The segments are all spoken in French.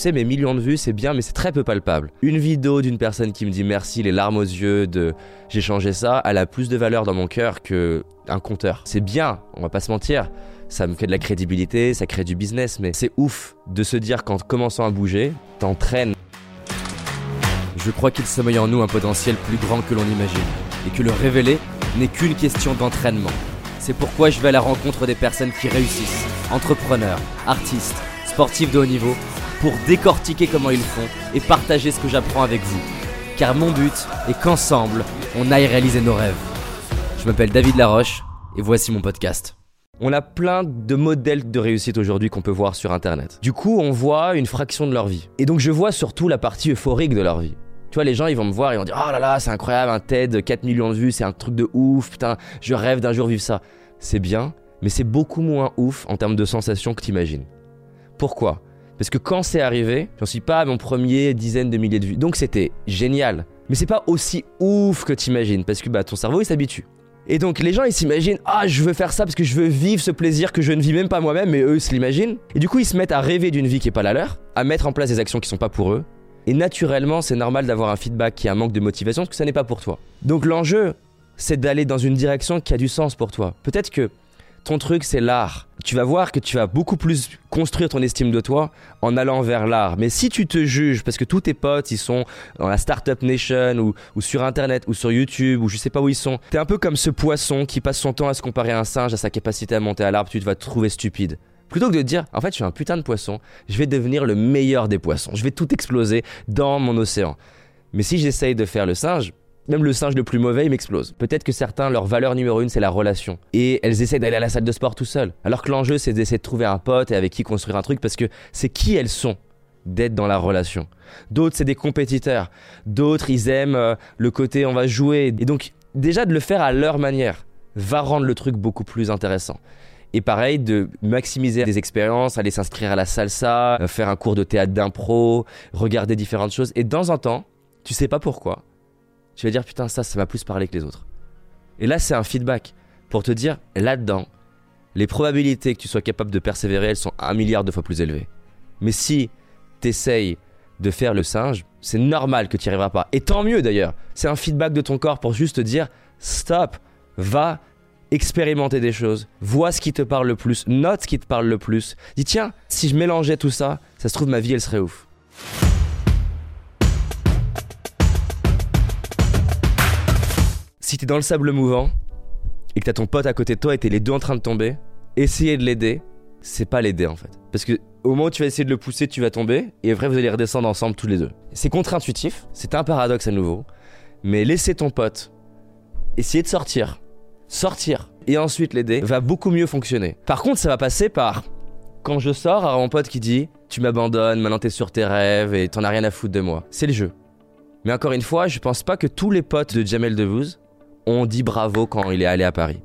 Tu sais, mes millions de vues, c'est bien, mais c'est très peu palpable. Une vidéo d'une personne qui me dit merci, les larmes aux yeux, de j'ai changé ça, elle a plus de valeur dans mon cœur que un compteur. C'est bien, on va pas se mentir. Ça me fait de la crédibilité, ça crée du business, mais c'est ouf de se dire qu'en commençant à bouger, t'entraînes. Je crois qu'il sommeille en nous un potentiel plus grand que l'on imagine, et que le révéler n'est qu'une question d'entraînement. C'est pourquoi je vais à la rencontre des personnes qui réussissent, entrepreneurs, artistes, sportifs de haut niveau, pour décortiquer comment ils font et partager ce que j'apprends avec vous. Car mon but est qu'ensemble, on aille réaliser nos rêves. Je m'appelle David Laroche, et voici mon podcast. On a plein de modèles de réussite aujourd'hui qu'on peut voir sur Internet. Du coup, on voit une fraction de leur vie. Et donc, je vois surtout la partie euphorique de leur vie. Tu vois, les gens, ils vont me voir, ils vont dire Oh là là, c'est incroyable, un TED, 4 millions de vues, c'est un truc de ouf, putain, je rêve d'un jour vivre ça. C'est bien, mais c'est beaucoup moins ouf en termes de sensations que t'imagines. Pourquoi? Parce que quand c'est arrivé, j'en suis pas à mon premier dizaine de milliers de vues. Donc c'était génial. Mais c'est pas aussi ouf que t'imagines, parce que bah, ton cerveau, il s'habitue. Et donc les gens ils s'imaginent ah je veux faire ça parce que je veux vivre ce plaisir que je ne vis même pas moi-même mais eux ils se l'imaginent. Et du coup ils se mettent à rêver d'une vie qui est pas la leur, à mettre en place des actions qui sont pas pour eux. Et naturellement c'est normal d'avoir un feedback qui a un manque de motivation parce que ça n'est pas pour toi. Donc l'enjeu c'est d'aller dans une direction qui a du sens pour toi. Peut-être que ton truc c'est l'art. Tu vas voir que tu vas beaucoup plus construire ton estime de toi en allant vers l'art. Mais si tu te juges parce que tous tes potes ils sont dans la Startup Nation ou, sur internet ou sur YouTube ou je sais pas où ils sont, t'es un peu comme ce poisson qui passe son temps à se comparer à un singe à sa capacité à monter à l'arbre, tu vas te trouver stupide. Plutôt que de dire, en fait, je suis un putain de poisson, je vais devenir le meilleur des poissons, je vais tout exploser dans mon océan. Mais si j'essaye de faire le singe, même le singe le plus mauvais, il m'explose. Peut-être que certains, leur valeur numéro une, c'est la relation. Et elles essaient d'aller à la salle de sport tout seul. Alors que l'enjeu, c'est d'essayer de trouver un pote et avec qui construire un truc parce que c'est qui elles sont d'être dans la relation. D'autres, c'est des compétiteurs. D'autres, ils aiment euh, le côté on va jouer. Et donc, déjà de le faire à leur manière va rendre le truc beaucoup plus intéressant. Et pareil, de maximiser des expériences, aller s'inscrire à la salsa, euh, faire un cours de théâtre d'impro, regarder différentes choses. Et de temps en temps, tu sais pas pourquoi, tu vas dire putain ça, ça m'a plus parlé que les autres. Et là, c'est un feedback pour te dire là-dedans, les probabilités que tu sois capable de persévérer, elles sont un milliard de fois plus élevées. Mais si t'essayes de faire le singe, c'est normal que tu n'y arriveras pas. Et tant mieux d'ailleurs. C'est un feedback de ton corps pour juste te dire stop, va expérimenter des choses, vois ce qui te parle le plus, note ce qui te parle le plus. Dis tiens, si je mélangeais tout ça, ça se trouve ma vie elle serait ouf. Si t'es dans le sable mouvant et que t'as ton pote à côté de toi et t'es les deux en train de tomber, essayer de l'aider, c'est pas l'aider en fait. Parce que au moment où tu vas essayer de le pousser, tu vas tomber et après vous allez redescendre ensemble tous les deux. C'est contre-intuitif, c'est un paradoxe à nouveau, mais laisser ton pote essayer de sortir, sortir et ensuite l'aider va beaucoup mieux fonctionner. Par contre, ça va passer par quand je sors, à mon pote qui dit Tu m'abandonnes, maintenant t'es sur tes rêves et t'en as rien à foutre de moi. C'est le jeu. Mais encore une fois, je pense pas que tous les potes de Jamel Debbouze ont dit bravo quand il est allé à Paris.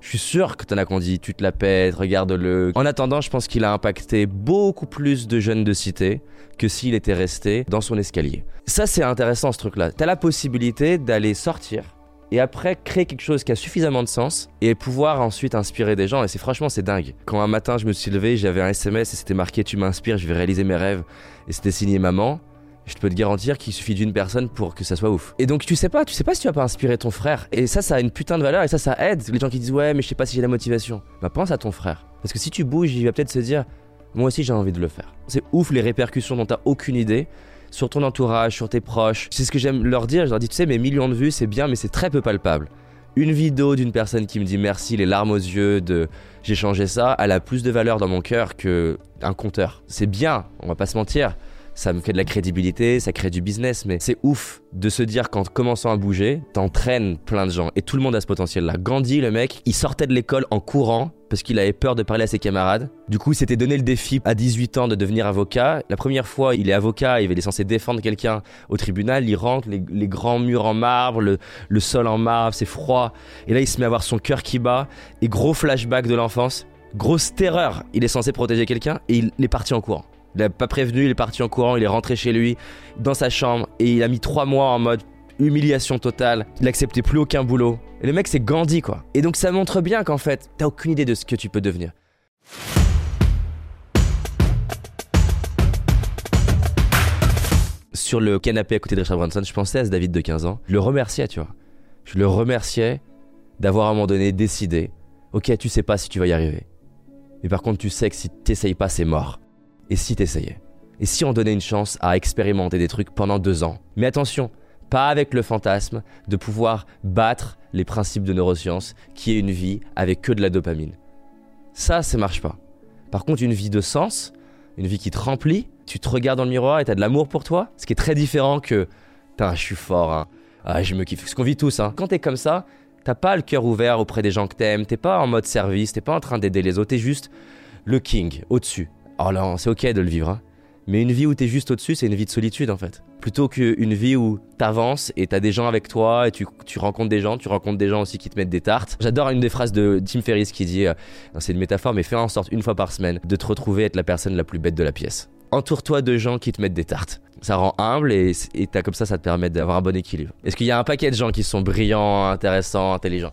Je suis sûr que t'en as qu'on dit tu te la pètes, regarde-le. En attendant, je pense qu'il a impacté beaucoup plus de jeunes de cité que s'il était resté dans son escalier. Ça, c'est intéressant ce truc-là. T'as la possibilité d'aller sortir et après créer quelque chose qui a suffisamment de sens et pouvoir ensuite inspirer des gens. Et c'est franchement, c'est dingue. Quand un matin je me suis levé, j'avais un SMS et c'était marqué Tu m'inspires, je vais réaliser mes rêves. Et c'était signé maman. Je peux te garantir qu'il suffit d'une personne pour que ça soit ouf. Et donc tu sais pas, tu sais pas si tu vas pas inspirer ton frère. Et ça, ça a une putain de valeur et ça, ça aide. Les gens qui disent ouais, mais je sais pas si j'ai la motivation. Bah pense à ton frère. Parce que si tu bouges, il va peut-être se dire moi aussi j'ai envie de le faire. C'est ouf les répercussions dont t'as aucune idée sur ton entourage, sur tes proches. C'est ce que j'aime leur dire. Je leur dis tu sais, mes millions de vues c'est bien, mais c'est très peu palpable. Une vidéo d'une personne qui me dit merci, les larmes aux yeux, de j'ai changé ça, elle a plus de valeur dans mon cœur que un compteur. C'est bien, on va pas se mentir ça me fait de la crédibilité, ça crée du business, mais c'est ouf de se dire qu'en commençant à bouger, t'entraînes plein de gens. Et tout le monde a ce potentiel-là. Gandhi, le mec, il sortait de l'école en courant parce qu'il avait peur de parler à ses camarades. Du coup, il s'était donné le défi à 18 ans de devenir avocat. La première fois, il est avocat, il est censé défendre quelqu'un au tribunal. Il rentre, les, grands murs en marbre, le, le sol en marbre, c'est froid. Et là, il se met à avoir son cœur qui bat. Et gros flashback de l'enfance. Grosse terreur. Il est censé protéger quelqu'un et il est parti en courant. Il n'a pas prévenu, il est parti en courant, il est rentré chez lui, dans sa chambre, et il a mis trois mois en mode humiliation totale. Il n'acceptait plus aucun boulot. Et le mec, c'est Gandhi, quoi. Et donc ça montre bien qu'en fait, t'as aucune idée de ce que tu peux devenir. sur le canapé à côté de Richard Branson, je pensais à ce David de 15 ans. Je le remerciais, tu vois. Je le remerciais d'avoir à un moment donné décidé Ok, tu sais pas si tu vas y arriver. Mais par contre, tu sais que si t'essayes pas, c'est mort. Et si t'essayais? Et si on donnait une chance à expérimenter des trucs pendant deux ans? Mais attention, pas avec le fantasme de pouvoir battre les principes de neurosciences, qui est une vie avec que de la dopamine. Ça, ça marche pas. Par contre, une vie de sens, une vie qui te remplit, tu te regardes dans le miroir et t'as de l'amour pour toi, ce qui est très différent que Putain, je suis fort, hein. Ah, je me kiffe. Ce qu'on vit tous, hein. Quand t'es comme ça, t'as pas le cœur ouvert auprès des gens que t'aimes, t'es pas en mode service, t'es pas en train d'aider les autres, t'es juste le king, au-dessus. Oh là, c'est ok de le vivre, hein. Mais une vie où t'es juste au-dessus, c'est une vie de solitude en fait. Plutôt qu'une vie où t'avances et t'as des gens avec toi et tu, rencontres des gens, tu rencontres des gens aussi qui te mettent des tartes. J'adore une des phrases de Tim Ferriss qui dit, euh, c'est une métaphore, mais fais en sorte une fois par semaine de te retrouver être la personne la plus bête de la pièce. Entoure-toi de gens qui te mettent des tartes. Ça rend humble et, comme ça, ça te permet d'avoir un bon équilibre. Est-ce qu'il y a un paquet de gens qui sont brillants, intéressants, intelligents?